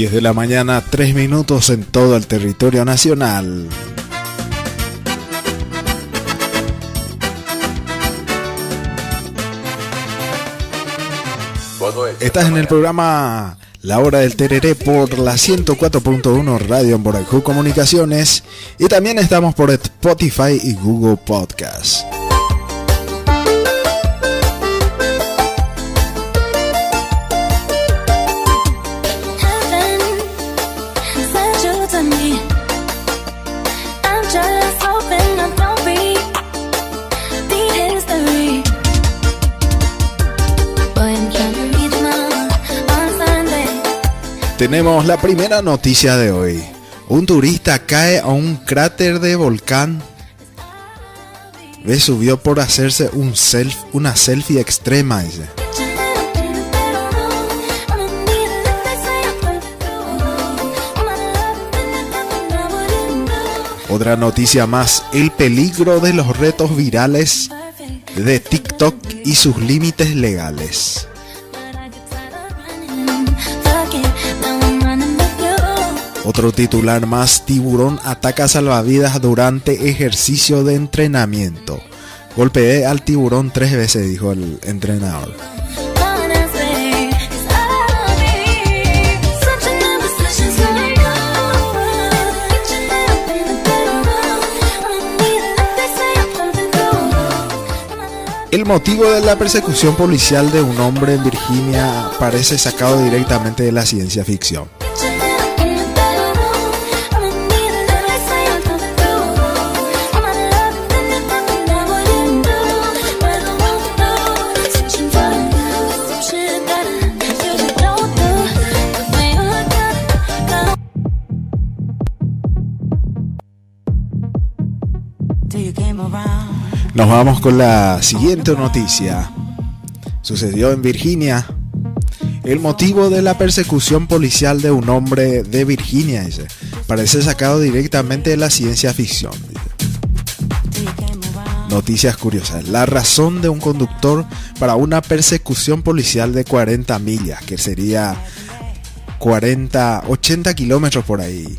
10 de la mañana, 3 minutos en todo el territorio nacional. Estás en el programa La Hora del Tereré por la 104.1 Radio Amborajú Comunicaciones y también estamos por Spotify y Google Podcast. Tenemos la primera noticia de hoy. Un turista cae a un cráter de volcán. Ve subió por hacerse un self, una selfie extrema. Otra noticia más, el peligro de los retos virales de TikTok y sus límites legales. Otro titular más, tiburón ataca salvavidas durante ejercicio de entrenamiento. Golpeé al tiburón tres veces, dijo el entrenador. El motivo de la persecución policial de un hombre en Virginia parece sacado directamente de la ciencia ficción. Nos vamos con la siguiente noticia. Sucedió en Virginia. El motivo de la persecución policial de un hombre de Virginia parece sacado directamente de la ciencia ficción. Noticias curiosas. La razón de un conductor para una persecución policial de 40 millas, que sería 40, 80 kilómetros por ahí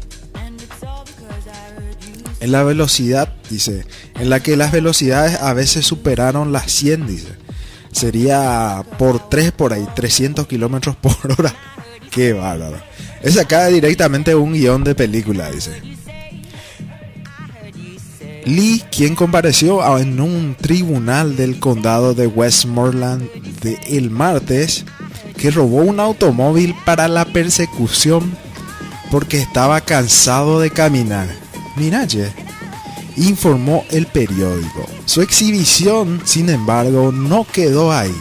en la velocidad, dice, en la que las velocidades a veces superaron las 100, dice. Sería por 3 por ahí, 300 kilómetros por hora. Qué bárbaro. Es acá directamente un guion de película, dice. Lee, quien compareció en un tribunal del condado de Westmoreland el martes, que robó un automóvil para la persecución porque estaba cansado de caminar Miraye, informó el periódico. Su exhibición, sin embargo, no quedó ahí.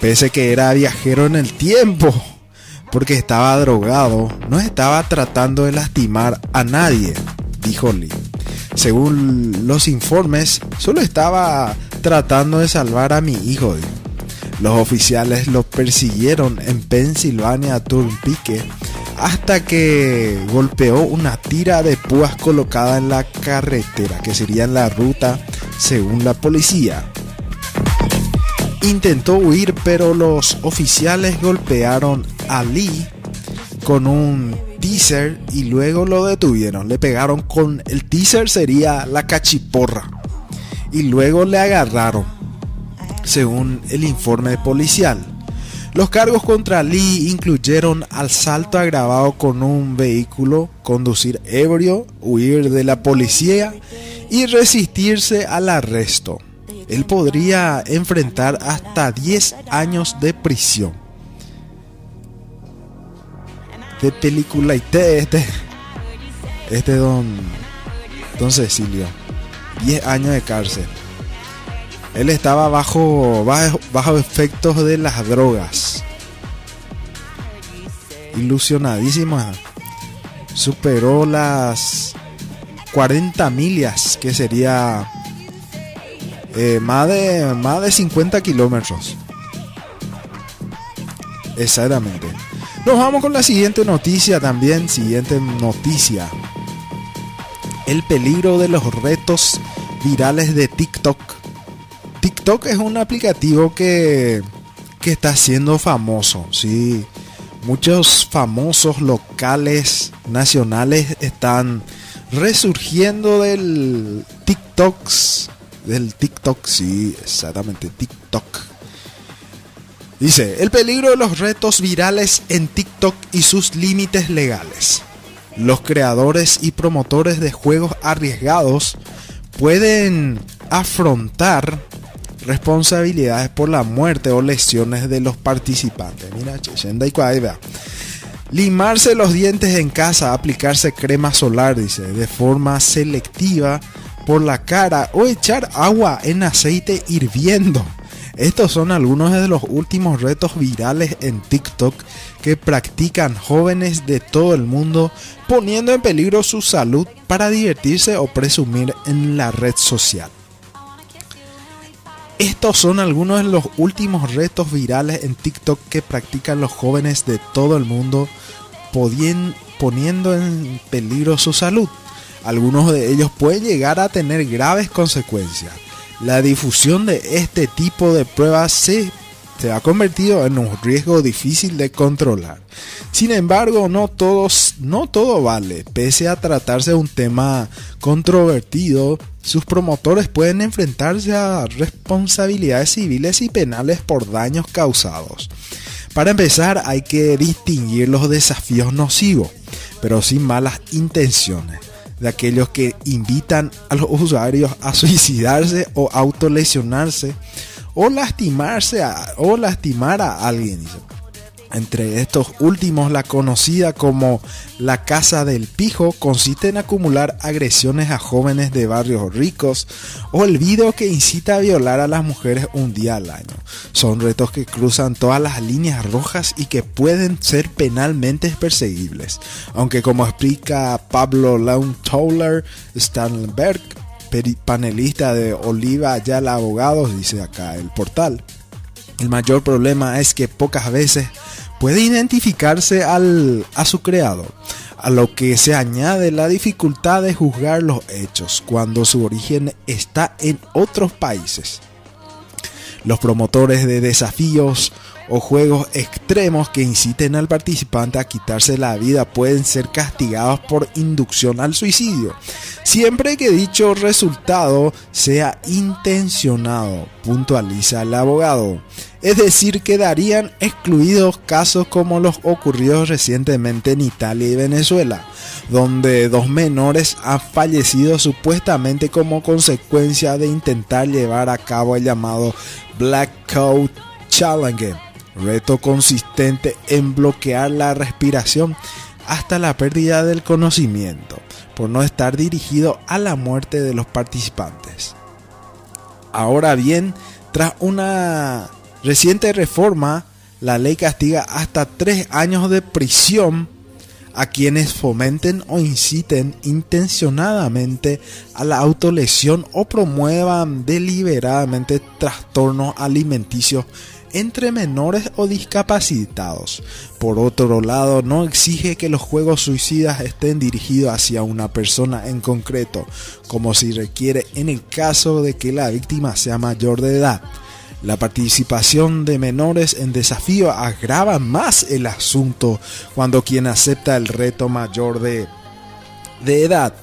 Pese que era viajero en el tiempo, porque estaba drogado, no estaba tratando de lastimar a nadie, dijo Lee. Según los informes, solo estaba tratando de salvar a mi hijo. Los oficiales lo persiguieron en Pensilvania Turnpike hasta que golpeó una tira de púas colocada en la carretera, que sería la ruta según la policía. Intentó huir, pero los oficiales golpearon a Lee con un teaser y luego lo detuvieron. Le pegaron con el teaser sería la cachiporra y luego le agarraron, según el informe policial. Los cargos contra Lee incluyeron asalto agravado con un vehículo, conducir ebrio, huir de la policía y resistirse al arresto. Él podría enfrentar hasta 10 años de prisión. De película y este, este don, don Cecilio, 10 años de cárcel. Él estaba bajo, bajo, efectos de las drogas. Ilusionadísima. Superó las 40 millas, que sería eh, más, de, más de 50 kilómetros. Exactamente. Nos vamos con la siguiente noticia también. Siguiente noticia. El peligro de los retos virales de TikTok TikTok es un aplicativo que, que está siendo famoso, ¿sí? Muchos famosos locales nacionales están resurgiendo del TikToks. Del TikTok, sí, exactamente, TikTok. Dice, el peligro de los retos virales en TikTok y sus límites legales. Los creadores y promotores de juegos arriesgados pueden afrontar responsabilidades por la muerte o lesiones de los participantes. Mira, y vea. Limarse los dientes en casa, aplicarse crema solar, dice, de forma selectiva por la cara o echar agua en aceite hirviendo. Estos son algunos de los últimos retos virales en TikTok que practican jóvenes de todo el mundo poniendo en peligro su salud para divertirse o presumir en la red social. Estos son algunos de los últimos retos virales en TikTok que practican los jóvenes de todo el mundo poniendo en peligro su salud. Algunos de ellos pueden llegar a tener graves consecuencias. La difusión de este tipo de pruebas se, se ha convertido en un riesgo difícil de controlar. Sin embargo, no, todos, no todo vale. Pese a tratarse de un tema controvertido, sus promotores pueden enfrentarse a responsabilidades civiles y penales por daños causados. Para empezar, hay que distinguir los desafíos nocivos, pero sin malas intenciones, de aquellos que invitan a los usuarios a suicidarse o autolesionarse o lastimarse o lastimar a alguien. Entre estos últimos, la conocida como la Casa del Pijo consiste en acumular agresiones a jóvenes de barrios ricos o el video que incita a violar a las mujeres un día al año. Son retos que cruzan todas las líneas rojas y que pueden ser penalmente perseguibles. Aunque como explica Pablo Towler Stanlenberg, panelista de Oliva Ayala Abogados, dice acá el portal. El mayor problema es que pocas veces puede identificarse al, a su creador, a lo que se añade la dificultad de juzgar los hechos cuando su origen está en otros países. Los promotores de desafíos o juegos extremos que inciten al participante a quitarse la vida pueden ser castigados por inducción al suicidio, siempre que dicho resultado sea intencionado, puntualiza el abogado. Es decir, quedarían excluidos casos como los ocurridos recientemente en Italia y Venezuela, donde dos menores han fallecido supuestamente como consecuencia de intentar llevar a cabo el llamado Black Coat Challenge reto consistente en bloquear la respiración hasta la pérdida del conocimiento, por no estar dirigido a la muerte de los participantes. Ahora bien, tras una reciente reforma, la ley castiga hasta tres años de prisión a quienes fomenten o inciten intencionadamente a la autolesión o promuevan deliberadamente trastornos alimenticios entre menores o discapacitados. Por otro lado, no exige que los juegos suicidas estén dirigidos hacia una persona en concreto, como si requiere en el caso de que la víctima sea mayor de edad. La participación de menores en desafío agrava más el asunto cuando quien acepta el reto mayor de, de edad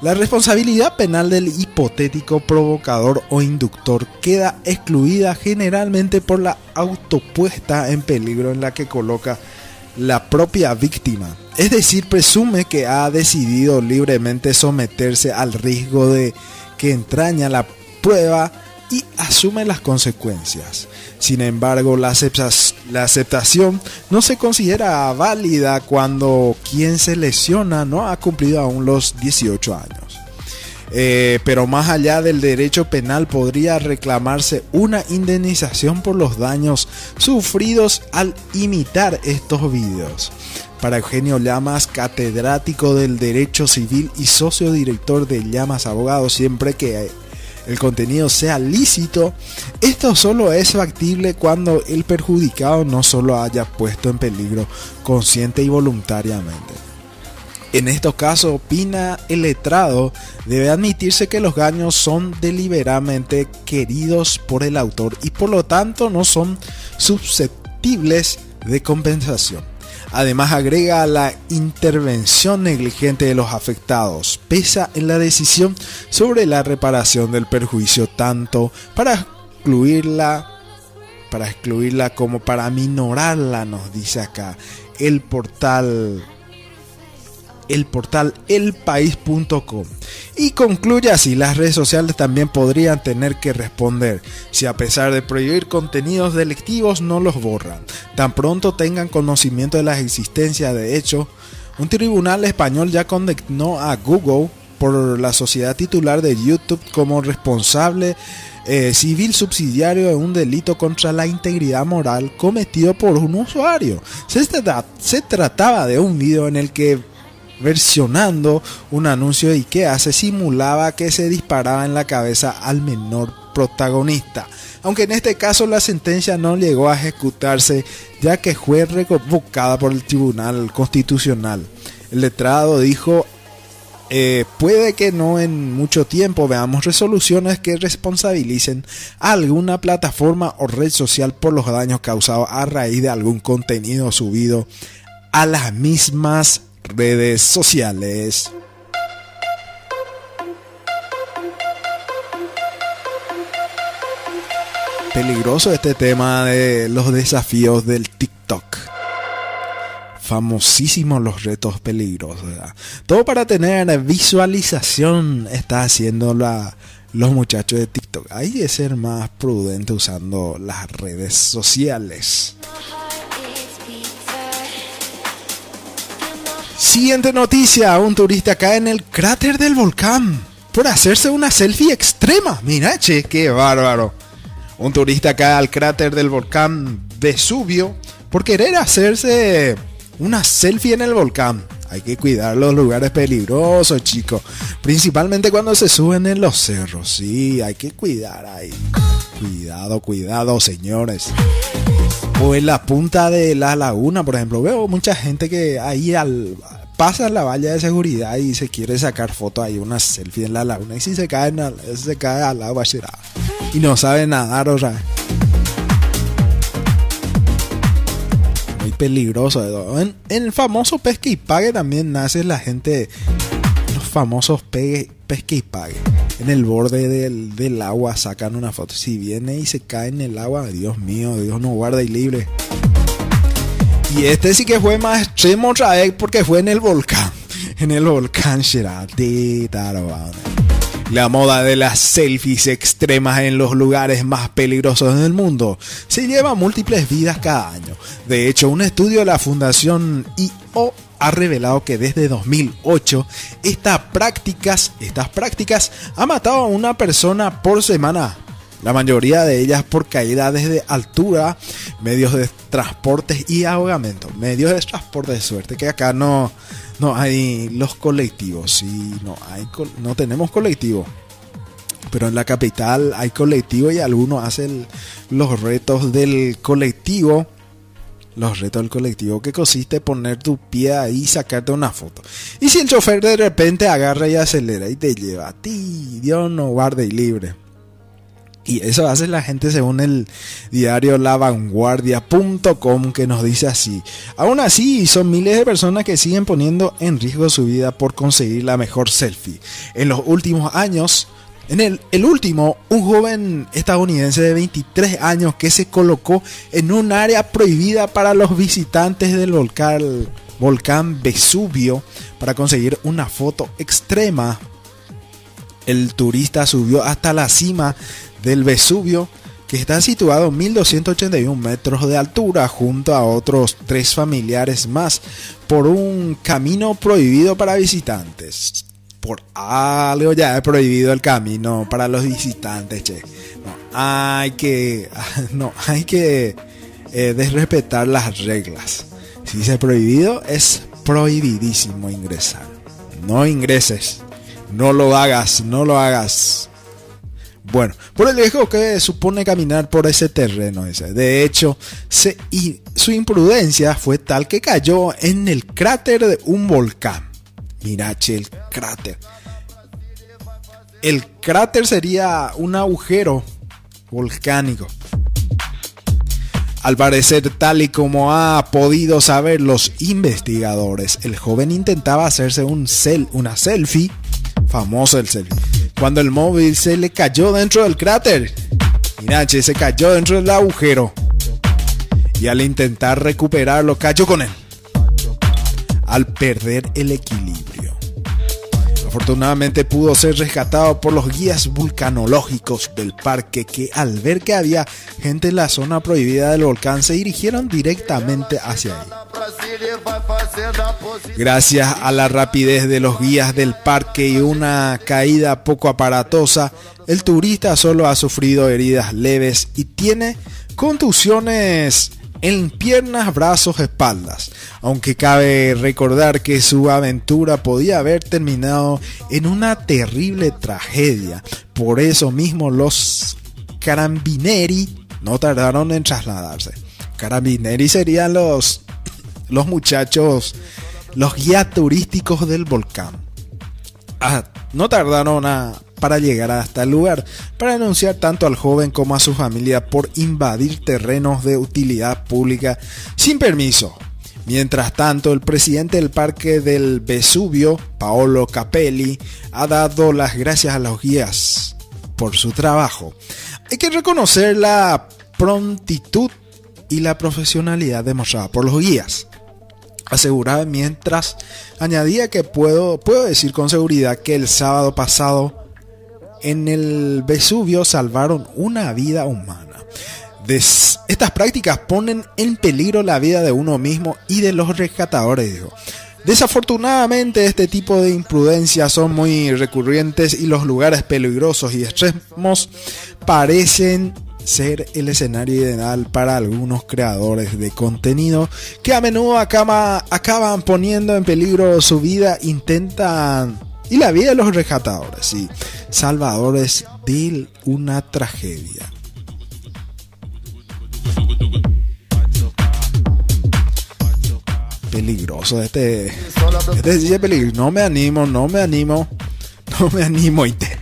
la responsabilidad penal del hipotético provocador o inductor queda excluida generalmente por la autopuesta en peligro en la que coloca la propia víctima. Es decir, presume que ha decidido libremente someterse al riesgo de que entraña la prueba y asume las consecuencias. Sin embargo, la, aceptación no se considera válida cuando quien se lesiona no ha cumplido aún los 18 años. Eh, pero más allá del derecho penal podría reclamarse una indemnización por los daños sufridos al imitar estos vídeos. Para Eugenio Llamas, catedrático del Derecho Civil y socio director de Llamas Abogados, siempre que el contenido sea lícito, esto solo es factible cuando el perjudicado no solo haya puesto en peligro consciente y voluntariamente. En estos casos, opina el letrado, debe admitirse que los daños son deliberadamente queridos por el autor y por lo tanto no son susceptibles de compensación. Además agrega la intervención negligente de los afectados, pesa en la decisión sobre la reparación del perjuicio tanto para excluirla para excluirla como para minorarla, nos dice acá el portal el portal elpaís.com. Y concluye así, las redes sociales también podrían tener que responder si a pesar de prohibir contenidos delictivos no los borran. Tan pronto tengan conocimiento de la existencia de hecho, un tribunal español ya condenó a Google por la sociedad titular de YouTube como responsable eh, civil subsidiario de un delito contra la integridad moral cometido por un usuario. Se, se trataba de un video en el que versionando un anuncio de IKEA se simulaba que se disparaba en la cabeza al menor protagonista. Aunque en este caso la sentencia no llegó a ejecutarse ya que fue revocada por el Tribunal Constitucional. El letrado dijo, eh, puede que no en mucho tiempo veamos resoluciones que responsabilicen a alguna plataforma o red social por los daños causados a raíz de algún contenido subido a las mismas redes sociales. Peligroso este tema de los desafíos del TikTok. Famosísimos los retos peligrosos. Todo para tener visualización está haciendo la, los muchachos de TikTok. Hay que ser más prudente usando las redes sociales. Siguiente noticia, un turista cae en el cráter del volcán por hacerse una selfie extrema. Mira, che, qué bárbaro. Un turista cae al cráter del volcán Vesubio por querer hacerse una selfie en el volcán. Hay que cuidar los lugares peligrosos, chicos. Principalmente cuando se suben en los cerros. Sí, hay que cuidar ahí. Cuidado, cuidado, señores. O en la punta de la laguna, por ejemplo. Veo mucha gente que ahí al, pasa la valla de seguridad y se quiere sacar foto ahí, una selfie en la laguna. Y si se cae, se cae al agua, será. Y no sabe nadar, o. Muy peligroso. En, en, el famoso pesque y pague también nace la gente. Famosos pesque y pague. En el borde del, agua sacan una foto. Si viene y se cae en el agua, Dios mío, Dios no guarda y libre. Y este sí que fue más extremo otra vez porque fue en el volcán. En el volcán La moda de las selfies extremas en los lugares más peligrosos del mundo se lleva múltiples vidas cada año. De hecho, un estudio de la Fundación IO ha revelado que desde 2008 estas prácticas, estas prácticas han matado a una persona por semana la mayoría de ellas por caída desde altura, medios de transporte y ahogamiento. Medios de transporte de suerte que acá no, no hay los colectivos y no, hay, no tenemos colectivo. Pero en la capital hay colectivo y algunos hacen los retos del colectivo. Los retos del colectivo que consiste poner tu pie ahí y sacarte una foto. Y si el chofer de repente agarra y acelera y te lleva a ti, Dios no guarde y libre. Y eso hace la gente según el diario lavanguardia.com que nos dice así. Aún así, son miles de personas que siguen poniendo en riesgo su vida por conseguir la mejor selfie. En los últimos años, en el, último, un joven estadounidense de 23 años que se colocó en un área prohibida para los visitantes del volcán, volcán Vesubio para conseguir una foto extrema. El turista subió hasta la cima del Vesubio, que está situado a 1281 metros de altura junto a otros tres familiares más por un camino prohibido para visitantes. Por algo ya he prohibido el camino para los visitantes, che. No hay que, no hay que eh, desrespetar las reglas. Si dice prohibido, es prohibidísimo ingresar. No ingreses. No lo hagas, no lo hagas. Bueno, por el riesgo que supone caminar por ese terreno. De hecho, su imprudencia fue tal que cayó en el cráter de un volcán. Mirache, el cráter. El cráter sería un agujero volcánico. Al parecer, tal y como ha podido saber los investigadores, el joven intentaba hacerse un cel una selfie, famoso el selfie, cuando el móvil se le cayó dentro del cráter. Mira, se cayó dentro del agujero. Y al intentar recuperarlo, cayó con él. Al perder el equilibrio. Afortunadamente pudo ser rescatado por los guías vulcanológicos del parque que al ver que había gente en la zona prohibida del volcán se dirigieron directamente hacia ahí. Gracias a la rapidez de los guías del parque y una caída poco aparatosa, el turista solo ha sufrido heridas leves y tiene contusiones en piernas, brazos, espaldas, aunque cabe recordar que su aventura podía haber terminado en una terrible tragedia. Por eso mismo los carabineri no tardaron en trasladarse. Carabineri serían los, los muchachos, los guías turísticos del volcán. Ah, no tardaron a para llegar hasta el lugar, para denunciar tanto al joven como a su familia por invadir terrenos de utilidad pública sin permiso. Mientras tanto, el presidente del Parque del Vesubio, Paolo Capelli, ha dado las gracias a los guías por su trabajo. Hay que reconocer la prontitud y la profesionalidad demostrada por los guías aseguraba mientras añadía que puedo, puedo decir con seguridad que el sábado pasado en el Vesubio salvaron una vida humana. estas prácticas ponen en peligro la vida de uno mismo y de los rescatadores, Desafortunadamente este tipo de imprudencias son muy recurrentes y los lugares peligrosos y extremos parecen ser el escenario ideal para algunos creadores de contenido que a menudo acaban poniendo en peligro su vida, intentan y la vida de los rescatadores y salvadores de una tragedia. Peligroso este. Este sí es peligroso. No me animo, no me animo. No me animo y te.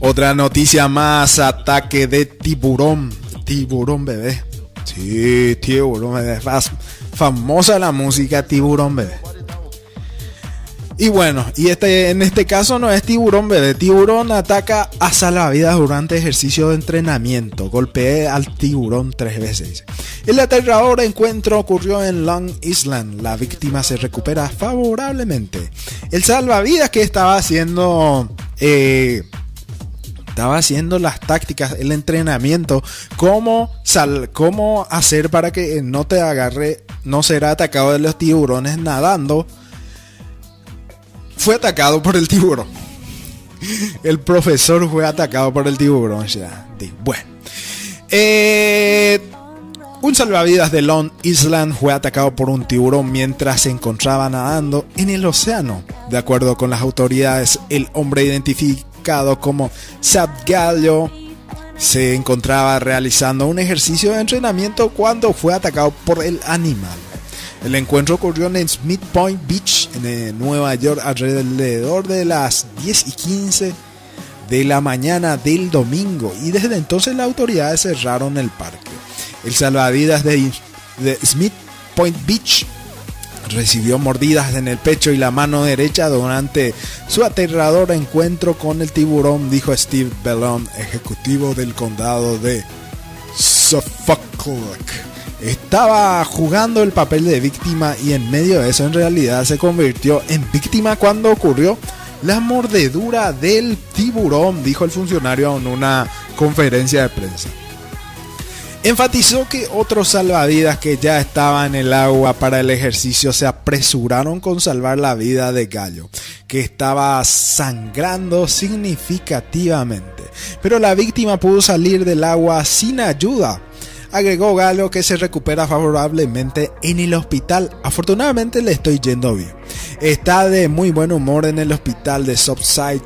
Otra noticia más, ataque de tiburón. Tiburón bebé. Sí, tiburón bebé. Famosa la música tiburón bebé. Y bueno, y este, en este caso no es tiburón bebé. Tiburón ataca a salvavidas durante ejercicio de entrenamiento. Golpea al tiburón tres veces. El aterrador encuentro ocurrió en Long Island. La víctima se recupera favorablemente. El salvavidas que estaba haciendo... Eh, estaba haciendo las tácticas, el entrenamiento, cómo, sal, cómo hacer para que no te agarre, no será atacado de los tiburones nadando fue atacado por el tiburón. El profesor fue atacado por el tiburón. Bueno. Eh, un salvavidas de Long Island fue atacado por un tiburón mientras se encontraba nadando en el océano. De acuerdo con las autoridades, el hombre identificado como Sad Gallo se encontraba realizando un ejercicio de entrenamiento cuando fue atacado por el animal. El encuentro ocurrió en Smith Point Beach, en eh, Nueva York, alrededor de las 10 y 15 de la mañana del domingo y desde entonces las autoridades cerraron el parque. El salvavidas de, Smith Point Beach recibió mordidas en el pecho y la mano derecha durante su aterrador encuentro con el tiburón, dijo Steve Bellon, ejecutivo del condado de Suffolk. Estaba jugando el papel de víctima y en medio de eso en realidad se convirtió en víctima cuando ocurrió la mordedura del tiburón, dijo el funcionario en una conferencia de prensa. Enfatizó que otros salvavidas que ya estaban en el agua para el ejercicio se apresuraron con salvar la vida de Gallo, que estaba sangrando significativamente. Pero la víctima pudo salir del agua sin ayuda agregó Galo que se recupera favorablemente en el hospital. Afortunadamente le estoy yendo bien. Está de muy buen humor en el hospital de Subside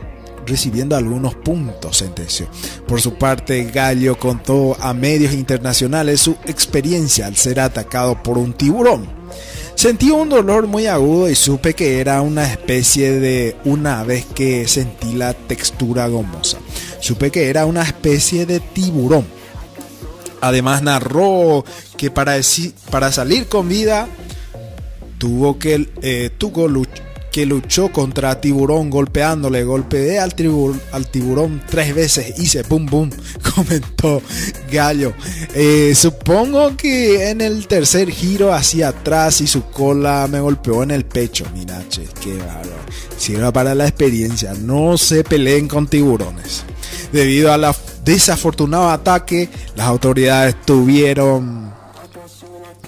recibiendo algunos puntos, sentenció. Por su parte, Gallo contó a medios internacionales su experiencia al ser atacado por un tiburón. Sentí un dolor muy agudo y supe que era una especie de una vez que sentí la textura gomosa. Supe que era una especie de tiburón Además narró que para, salir con vida tuvo que eh, tuvo que luchó contra tiburón golpeándole, golpeé al al tiburón tres veces, hice pum pum, comentó Gallo. Eh, supongo que en el tercer giro hacia atrás y su cola me golpeó en el pecho. Mira, che, qué bárbaro. Sirva para la experiencia, no se peleen con tiburones. Debido a la desafortunado ataque, las autoridades tuvieron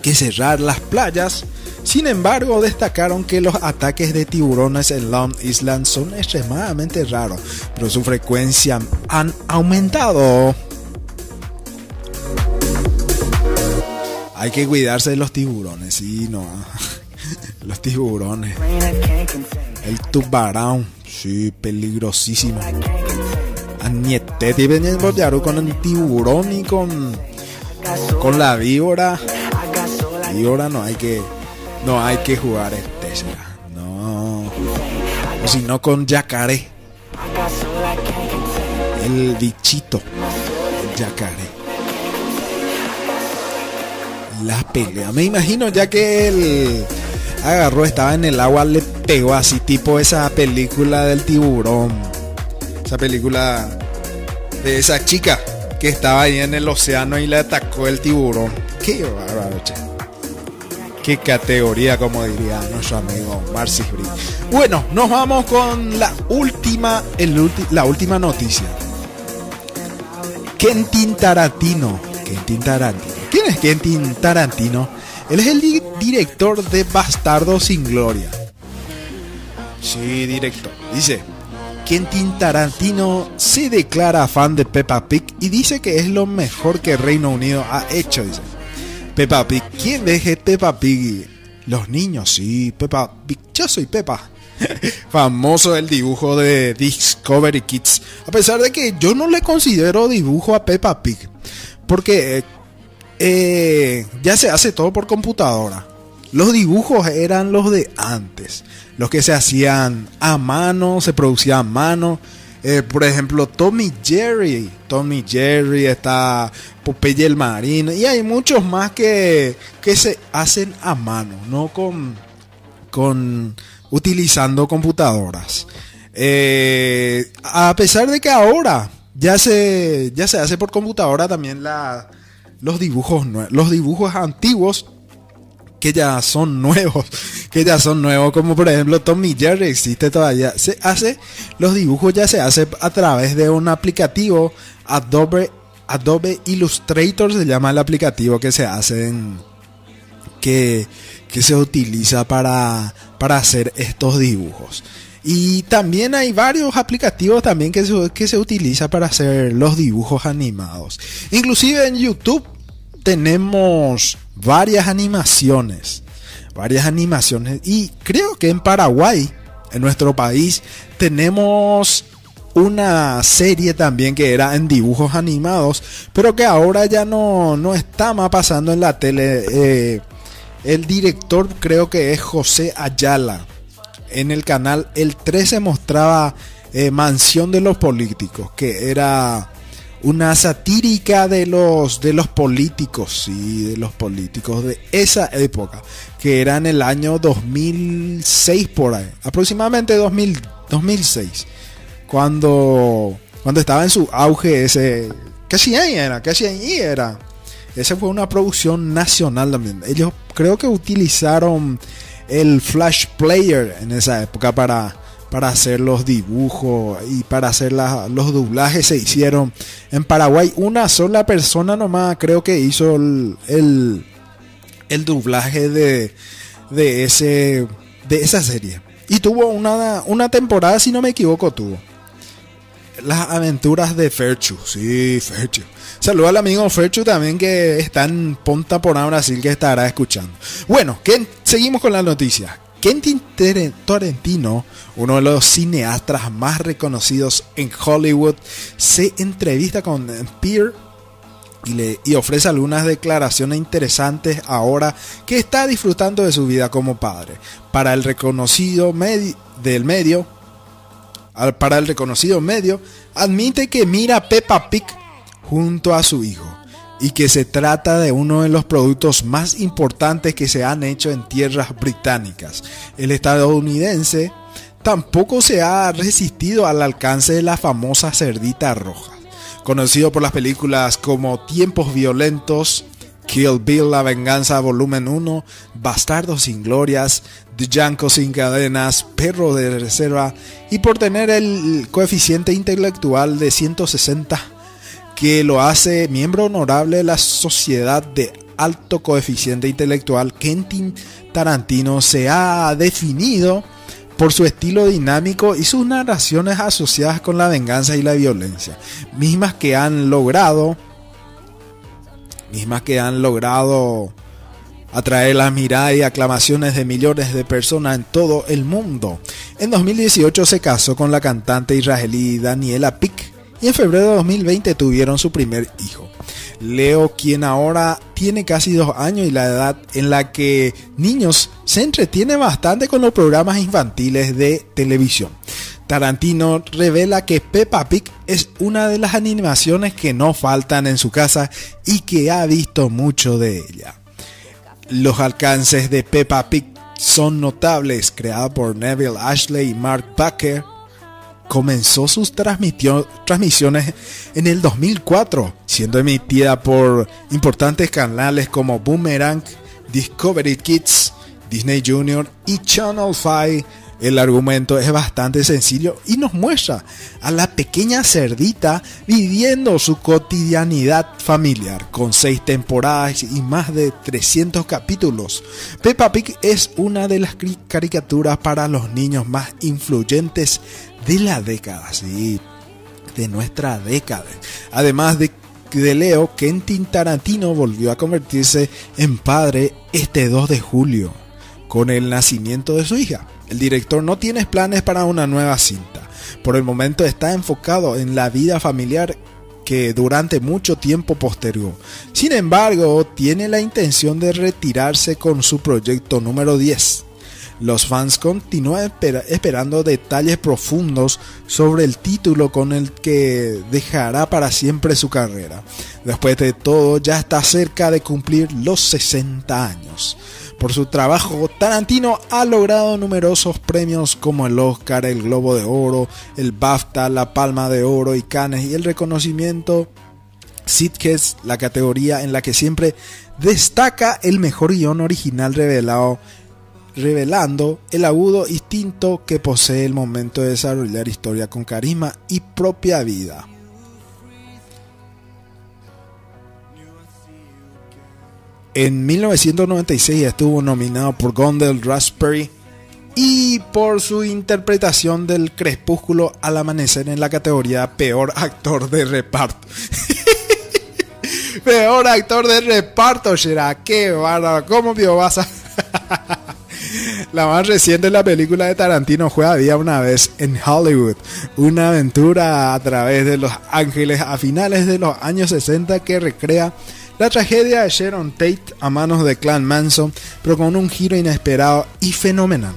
que cerrar las playas sin embargo, destacaron que los ataques de tiburones en Long Island son extremadamente raros, pero su frecuencia han aumentado. Hay que cuidarse de los tiburones, sí, no. los tiburones. El tubarón, sí, peligrosísimo. Anietetti venía con el tiburón y con, con la víbora. Víbora no hay que no hay que jugar este, No. O si no con yacaré. El bichito. El yacaré. La pelea. Me imagino ya que él agarró, estaba en el agua, le pegó así, tipo esa película del tiburón. Esa película de esa chica que estaba ahí en el océano y le atacó el tiburón. Qué bárbaro. Qué categoría, como diría nuestro amigo Marcis Bueno, nos vamos con la última, la última noticia. Quentin Tarantino. Quentin Tarantino. ¿Quién es Quentin Tarantino? Él es el director de Bastardo sin Gloria. Sí, director. Dice, Quentin Tarantino se declara fan de Peppa Pig y dice que es lo mejor que Reino Unido ha hecho, dice. Peppa Pig. ¿Quién ve Peppa Pig? Los niños, sí, Peppa Pig. Yo soy Peppa. Famoso el dibujo de Discovery Kids. A pesar de que yo no le considero dibujo a Peppa Pig. Porque eh, ya se hace todo por computadora. Los dibujos eran los de antes. Los que se hacían a mano, se producían a mano eh, por ejemplo, Tommy Jerry. Tommy Jerry está Popeye el Marino. Y hay muchos más que, que se hacen a mano, no con, con utilizando computadoras. Eh, a pesar de que ahora ya se, ya se hace por computadora también la, los dibujos los dibujos antiguos que ya son nuevos, que ya son nuevos, como por ejemplo Tommy Jerry existe todavía. Se hace, los dibujos ya se hace a través de un aplicativo Adobe, Adobe Illustrator se llama el aplicativo que se hace que, que se utiliza para, para hacer estos dibujos. Y también hay varios aplicativos también que se, que se utiliza para hacer los dibujos animados. Inclusive en YouTube tenemos varias animaciones. Varias animaciones. Y creo que en Paraguay, en nuestro país, tenemos una serie también que era en dibujos animados, pero que ahora ya no, no está más pasando en la tele. Eh, el director creo que es José Ayala. En el canal El 13 mostraba eh, Mansión de los Políticos, que era una satírica de los de los políticos, sí, de los políticos de esa época, que era en el año 2006 por ahí, aproximadamente 2000, 2006, cuando cuando estaba en su auge ese casi ahí era, casi ahí era. Esa fue una producción nacional también. Ellos creo que utilizaron el Flash Player en esa época para para hacer los dibujos y para hacer los doblajes se hicieron en Paraguay. Una sola persona nomás creo que hizo el, el, doblaje de, de, ese, de esa serie. Y tuvo una, una temporada, si no me equivoco, tuvo. Las aventuras de Ferchu, sí, Ferchu. Saludos al amigo Ferchu también que está en Ponta por Brasil que estará escuchando. Bueno, que seguimos con la noticia. Quentin Tarantino, uno de los cineastas más reconocidos en Hollywood, se entrevista con Peer y, le, y ofrece algunas declaraciones interesantes ahora que está disfrutando de su vida como padre. Para el reconocido del medio, para el reconocido medio, admite que mira a Peppa Pig junto a su hijo y que se trata de uno de los productos más importantes que se han hecho en tierras británicas. El estadounidense tampoco se ha resistido al alcance de la famosa cerdita roja, conocido por las películas como Tiempos Violentos, Kill Bill, La Venganza, Volumen 1, Bastardos sin Glorias, Django sin Cadenas, Perro de Reserva y por tener el coeficiente intelectual de 160 que lo hace miembro honorable de la Sociedad de Alto Coeficiente Intelectual, Quentin Tarantino se ha definido por su estilo dinámico y sus narraciones asociadas con la venganza y la violencia, mismas que han logrado mismas que han logrado atraer las miradas y aclamaciones de millones de personas en todo el mundo. En 2018 se casó con la cantante israelí Daniela Pick y en febrero de 2020 tuvieron su primer hijo. Leo, quien ahora tiene casi dos años y la edad en la que niños se entretiene bastante con los programas infantiles de televisión. Tarantino revela que Peppa Pig es una de las animaciones que no faltan en su casa y que ha visto mucho de ella. Los alcances de Peppa Pig son notables, creada por Neville Ashley y Mark Bucker. Comenzó sus transmisiones en el 2004, siendo emitida por importantes canales como Boomerang, Discovery Kids, Disney Junior y Channel 5 el argumento es bastante sencillo y nos muestra a la pequeña cerdita viviendo su cotidianidad familiar con seis temporadas y más de 300 capítulos. Peppa Pig es una de las caricaturas para los niños más influyentes de la década, sí, de nuestra década. Además de de Leo, Quentin Tarantino volvió a convertirse en padre este 2 de julio, con el nacimiento de su hija. El director no tiene planes para una nueva cinta. Por el momento está enfocado en la vida familiar que durante mucho tiempo postergó. Sin embargo, tiene la intención de retirarse con su proyecto número 10. Los fans continúan esperando detalles profundos sobre el título con el que dejará para siempre su carrera. Después de todo, ya está cerca de cumplir los 60 años. Por su trabajo, Tarantino ha logrado numerosos premios como el Oscar, el Globo de Oro, el BAFTA, la Palma de Oro y Cannes y el reconocimiento Sitges, la categoría en la que siempre destaca el mejor guion original revelado, revelando el agudo instinto que posee el momento de desarrollar historia con carisma y propia vida. En 1996 estuvo nominado por Gondel Raspberry y por su interpretación del Crepúsculo al amanecer en la categoría Peor Actor de Reparto. Peor actor de reparto, será qué bárbaro, ¿cómo vio vas a... La más reciente la película de Tarantino fue Había una vez en Hollywood, una aventura a través de Los Ángeles a finales de los años 60 que recrea la tragedia de Sharon Tate a manos de Clan Manson, pero con un giro inesperado y fenomenal.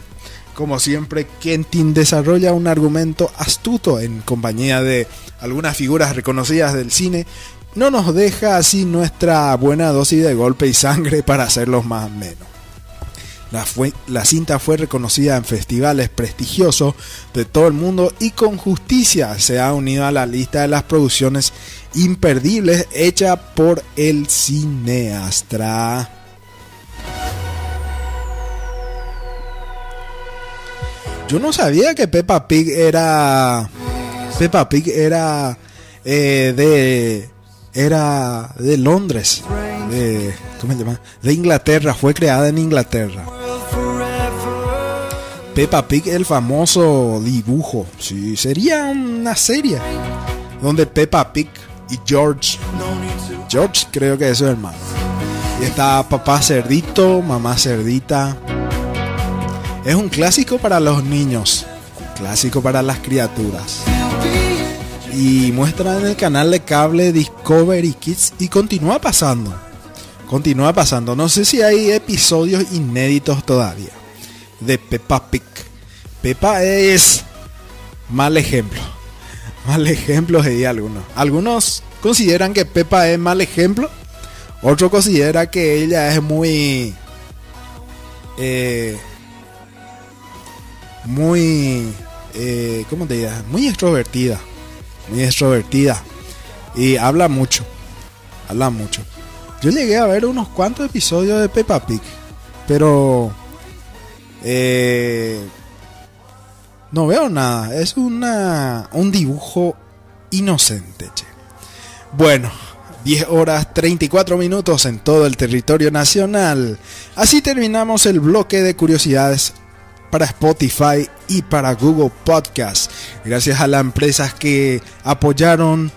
Como siempre, Kentin desarrolla un argumento astuto en compañía de algunas figuras reconocidas del cine. No nos deja así nuestra buena dosis de golpe y sangre para hacerlos más menos. La, cinta fue reconocida en festivales prestigiosos de todo el mundo y con justicia se ha unido a la lista de las producciones imperdibles hecha por el cineastra. Yo no sabía que Peppa Pig era. Peppa Pig era. Eh, de. Era de Londres. ¿Cómo se llama? De Inglaterra. Fue creada en Inglaterra. Peppa Pig, el famoso dibujo. Sí, sería una serie donde Peppa Pig y George, George creo que es su hermano. Y está papá cerdito, mamá cerdita. Es un clásico para los niños, clásico para las criaturas. Y muestra en el canal de cable Discovery Kids y continúa pasando. Continúa pasando. No sé si hay episodios inéditos todavía de Peppa Pig. Peppa es mal ejemplo. Mal ejemplo de algunos. Algunos consideran que Peppa es mal ejemplo. Otro considera que ella es muy... Eh, muy... Eh, ¿Cómo te digas? Muy extrovertida. Muy extrovertida. Y habla mucho. Habla mucho. Yo llegué a ver unos cuantos episodios de Peppa Pig. Pero... Eh, no veo nada. Es una, un dibujo inocente, che. Bueno, 10 horas 34 minutos en todo el territorio nacional. Así terminamos el bloque de curiosidades para Spotify y para Google Podcast. Gracias a las empresas que apoyaron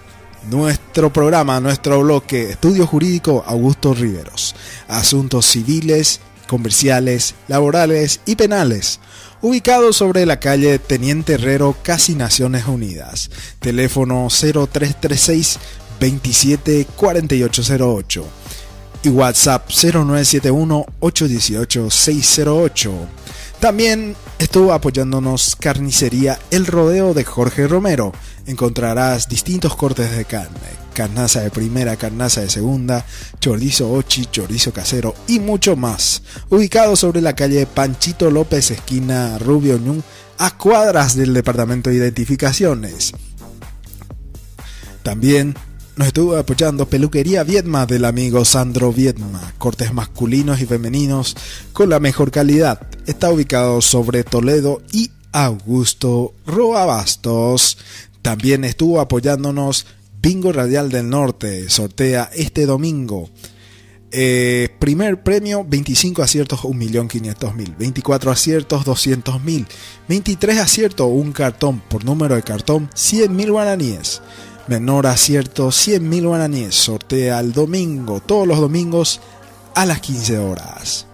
nuestro programa, nuestro bloque Estudio Jurídico Augusto Riveros. Asuntos civiles, comerciales, laborales y penales. Ubicado sobre la calle Teniente Herrero, casi Naciones Unidas. Teléfono 0336 274808 y WhatsApp 0971 818 608. También estuvo apoyándonos Carnicería El Rodeo de Jorge Romero. Encontrarás distintos cortes de carne, carnaza de primera, carnaza de segunda, chorizo ochi, chorizo casero y mucho más. Ubicado sobre la calle Panchito López, esquina Rubio Ñun, a cuadras del departamento de identificaciones. También nos estuvo apoyando Peluquería Viedma del amigo Sandro Viedma, cortes masculinos y femeninos con la mejor calidad. Está ubicado sobre Toledo y Augusto Roabastos. También estuvo apoyándonos Bingo Radial del Norte, sortea este domingo. Eh, primer premio 25 aciertos 1.500.000, 24 aciertos 200.000, 23 aciertos un cartón por número de cartón 100.000 guaraníes. Menor acierto 100.000 guaraníes. Sortea el domingo, todos los domingos a las 15 horas.